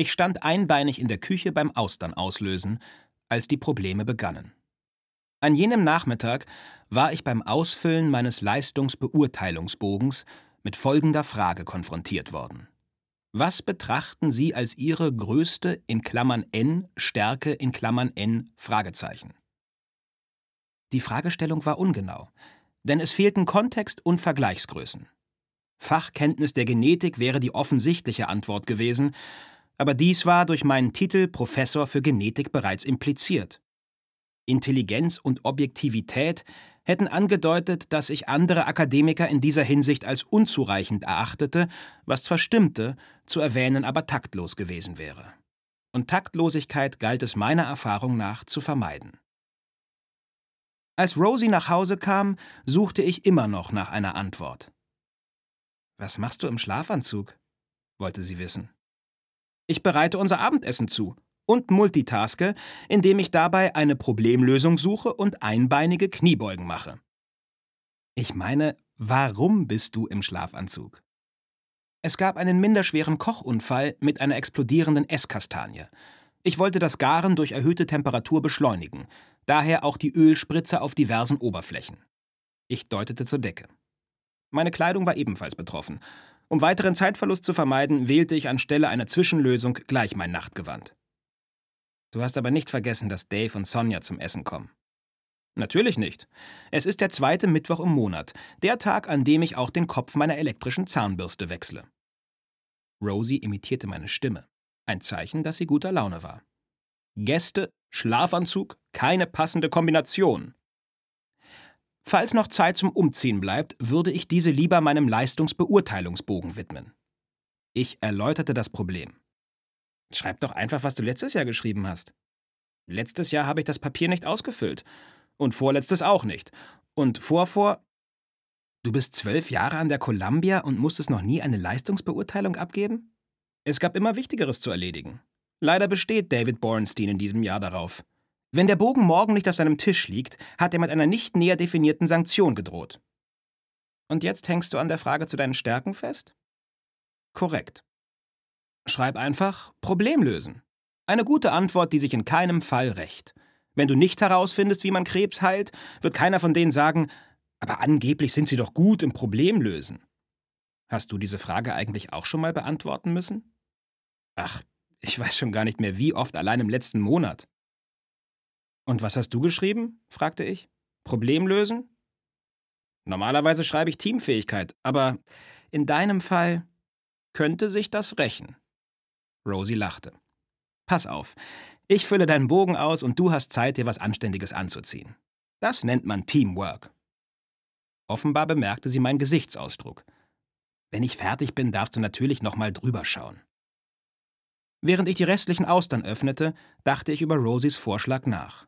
Ich stand einbeinig in der Küche beim Austern auslösen, als die Probleme begannen. An jenem Nachmittag war ich beim Ausfüllen meines Leistungsbeurteilungsbogens mit folgender Frage konfrontiert worden. Was betrachten Sie als Ihre größte in Klammern N Stärke in Klammern N Fragezeichen? Die Fragestellung war ungenau, denn es fehlten Kontext und Vergleichsgrößen. Fachkenntnis der Genetik wäre die offensichtliche Antwort gewesen, aber dies war durch meinen Titel Professor für Genetik bereits impliziert. Intelligenz und Objektivität hätten angedeutet, dass ich andere Akademiker in dieser Hinsicht als unzureichend erachtete, was zwar stimmte, zu erwähnen aber taktlos gewesen wäre. Und Taktlosigkeit galt es meiner Erfahrung nach zu vermeiden. Als Rosie nach Hause kam, suchte ich immer noch nach einer Antwort. Was machst du im Schlafanzug? wollte sie wissen. Ich bereite unser Abendessen zu und multitaske, indem ich dabei eine Problemlösung suche und einbeinige Kniebeugen mache. Ich meine, warum bist du im Schlafanzug? Es gab einen minderschweren Kochunfall mit einer explodierenden Esskastanie. Ich wollte das Garen durch erhöhte Temperatur beschleunigen, daher auch die Ölspritze auf diversen Oberflächen. Ich deutete zur Decke. Meine Kleidung war ebenfalls betroffen. Um weiteren Zeitverlust zu vermeiden, wählte ich anstelle einer Zwischenlösung gleich mein Nachtgewand. Du hast aber nicht vergessen, dass Dave und Sonja zum Essen kommen. Natürlich nicht. Es ist der zweite Mittwoch im Monat, der Tag, an dem ich auch den Kopf meiner elektrischen Zahnbürste wechsle. Rosie imitierte meine Stimme, ein Zeichen, dass sie guter Laune war. Gäste, Schlafanzug, keine passende Kombination. Falls noch Zeit zum Umziehen bleibt, würde ich diese lieber meinem Leistungsbeurteilungsbogen widmen. Ich erläuterte das Problem. Schreib doch einfach, was du letztes Jahr geschrieben hast. Letztes Jahr habe ich das Papier nicht ausgefüllt. Und vorletztes auch nicht. Und vorvor. Du bist zwölf Jahre an der Columbia und musstest noch nie eine Leistungsbeurteilung abgeben? Es gab immer Wichtigeres zu erledigen. Leider besteht David Bornstein in diesem Jahr darauf. Wenn der Bogen morgen nicht auf seinem Tisch liegt, hat er mit einer nicht näher definierten Sanktion gedroht. Und jetzt hängst du an der Frage zu deinen Stärken fest? Korrekt. Schreib einfach Problem lösen. Eine gute Antwort, die sich in keinem Fall rächt. Wenn du nicht herausfindest, wie man Krebs heilt, wird keiner von denen sagen, aber angeblich sind sie doch gut im Problemlösen. Hast du diese Frage eigentlich auch schon mal beantworten müssen? Ach, ich weiß schon gar nicht mehr, wie oft allein im letzten Monat. Und was hast du geschrieben? fragte ich. Problem lösen? Normalerweise schreibe ich Teamfähigkeit, aber in deinem Fall könnte sich das rächen. Rosie lachte. Pass auf, ich fülle deinen Bogen aus und du hast Zeit, dir was Anständiges anzuziehen. Das nennt man Teamwork. Offenbar bemerkte sie meinen Gesichtsausdruck. Wenn ich fertig bin, darfst du natürlich nochmal drüber schauen. Während ich die restlichen Austern öffnete, dachte ich über Rosies Vorschlag nach.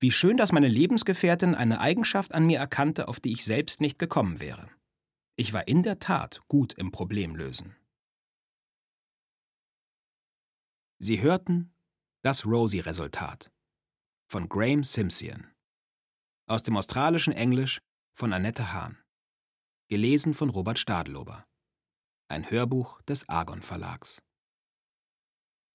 Wie schön, dass meine Lebensgefährtin eine Eigenschaft an mir erkannte, auf die ich selbst nicht gekommen wäre. Ich war in der Tat gut im Problemlösen. Sie hörten das Rosie-Resultat von Graham Simpson. Aus dem australischen Englisch von Annette Hahn. Gelesen von Robert Stadelober. Ein Hörbuch des Argon Verlags.